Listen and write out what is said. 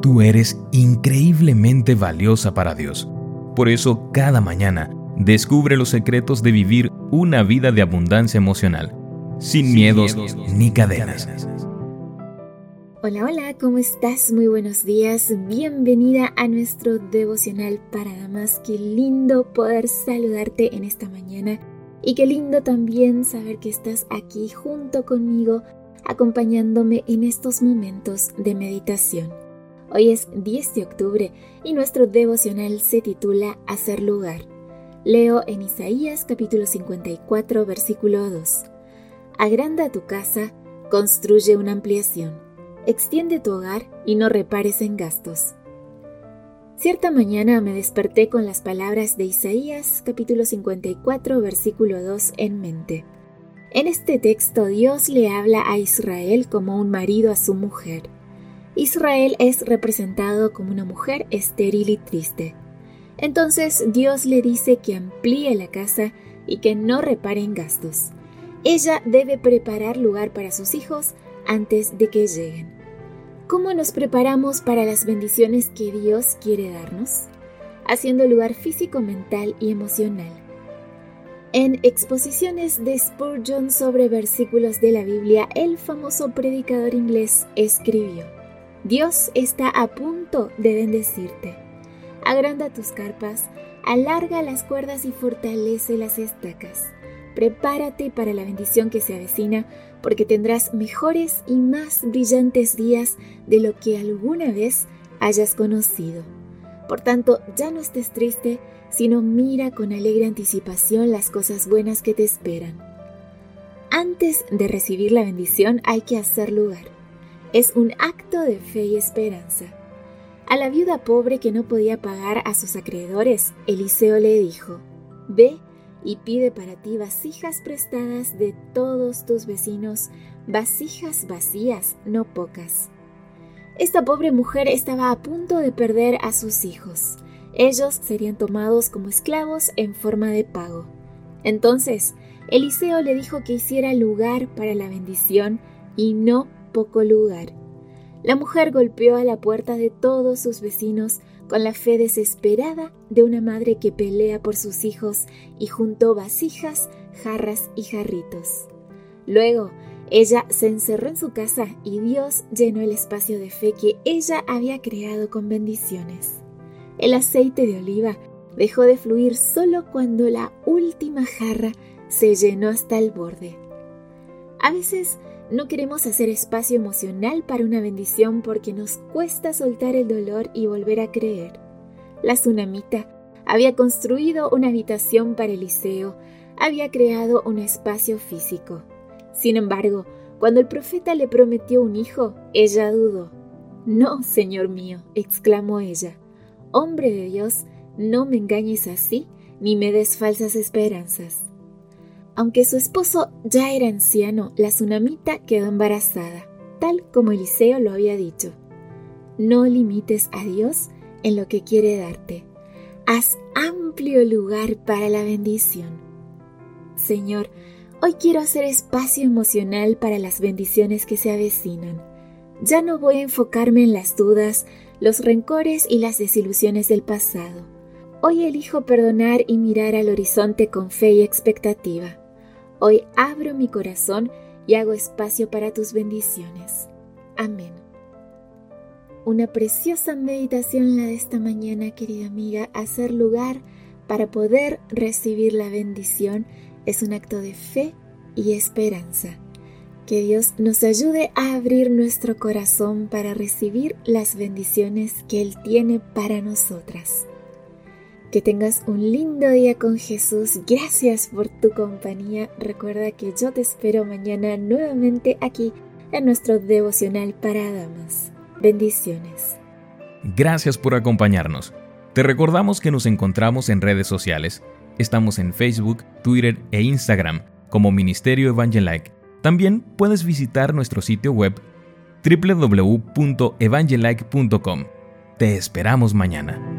Tú eres increíblemente valiosa para Dios. Por eso, cada mañana, descubre los secretos de vivir una vida de abundancia emocional, sin, miedos, ni cadenas. Hola, hola, ¿cómo estás? Muy buenos días. Bienvenida a nuestro devocional para damas. Qué lindo poder saludarte en esta mañana y qué lindo también saber que estás aquí junto conmigo acompañándome en estos momentos de meditación. Hoy es 10 de octubre y nuestro devocional se titula Hacer lugar. Leo en Isaías capítulo 54 versículo 2. Agranda tu casa, construye una ampliación, extiende tu hogar y no repares en gastos. Cierta mañana me desperté con las palabras de Isaías capítulo 54 versículo 2 en mente. En este texto Dios le habla a Israel como un marido a su mujer. Israel es representado como una mujer estéril y triste. Entonces Dios le dice que amplíe la casa y que no repare en gastos. Ella debe preparar lugar para sus hijos antes de que lleguen. ¿Cómo nos preparamos para las bendiciones que Dios quiere darnos? Haciendo lugar físico, mental y emocional. En exposiciones de Spurgeon sobre versículos de la Biblia, el famoso predicador inglés escribió, Dios está a punto de bendecirte. Agranda tus carpas, alarga las cuerdas y fortalece las estacas. Prepárate para la bendición que se avecina, porque tendrás mejores y más brillantes días de lo que alguna vez hayas conocido. Por tanto, ya no estés triste, sino mira con alegre anticipación las cosas buenas que te esperan. Antes de recibir la bendición hay que hacer lugar es un acto de fe y esperanza. A la viuda pobre que no podía pagar a sus acreedores, Eliseo le dijo, Ve y pide para ti vasijas prestadas de todos tus vecinos, vasijas vacías, no pocas. Esta pobre mujer estaba a punto de perder a sus hijos. Ellos serían tomados como esclavos en forma de pago. Entonces, Eliseo le dijo que hiciera lugar para la bendición y no poco lugar. La mujer golpeó a la puerta de todos sus vecinos con la fe desesperada de una madre que pelea por sus hijos y juntó vasijas, jarras y jarritos. Luego, ella se encerró en su casa y Dios llenó el espacio de fe que ella había creado con bendiciones. El aceite de oliva dejó de fluir solo cuando la última jarra se llenó hasta el borde. A veces no queremos hacer espacio emocional para una bendición porque nos cuesta soltar el dolor y volver a creer. La tsunamita había construido una habitación para Eliseo, había creado un espacio físico. Sin embargo, cuando el profeta le prometió un hijo, ella dudó. No, Señor mío, exclamó ella. Hombre de Dios, no me engañes así, ni me des falsas esperanzas. Aunque su esposo ya era anciano, la tsunamita quedó embarazada, tal como Eliseo lo había dicho. No limites a Dios en lo que quiere darte. Haz amplio lugar para la bendición. Señor, hoy quiero hacer espacio emocional para las bendiciones que se avecinan. Ya no voy a enfocarme en las dudas, los rencores y las desilusiones del pasado. Hoy elijo perdonar y mirar al horizonte con fe y expectativa. Hoy abro mi corazón y hago espacio para tus bendiciones. Amén. Una preciosa meditación la de esta mañana, querida amiga. Hacer lugar para poder recibir la bendición es un acto de fe y esperanza. Que Dios nos ayude a abrir nuestro corazón para recibir las bendiciones que Él tiene para nosotras. Que tengas un lindo día con Jesús. Gracias por tu compañía. Recuerda que yo te espero mañana nuevamente aquí en nuestro devocional para damas. Bendiciones. Gracias por acompañarnos. Te recordamos que nos encontramos en redes sociales. Estamos en Facebook, Twitter e Instagram como Ministerio Evangelike. También puedes visitar nuestro sitio web www.evangelike.com. Te esperamos mañana.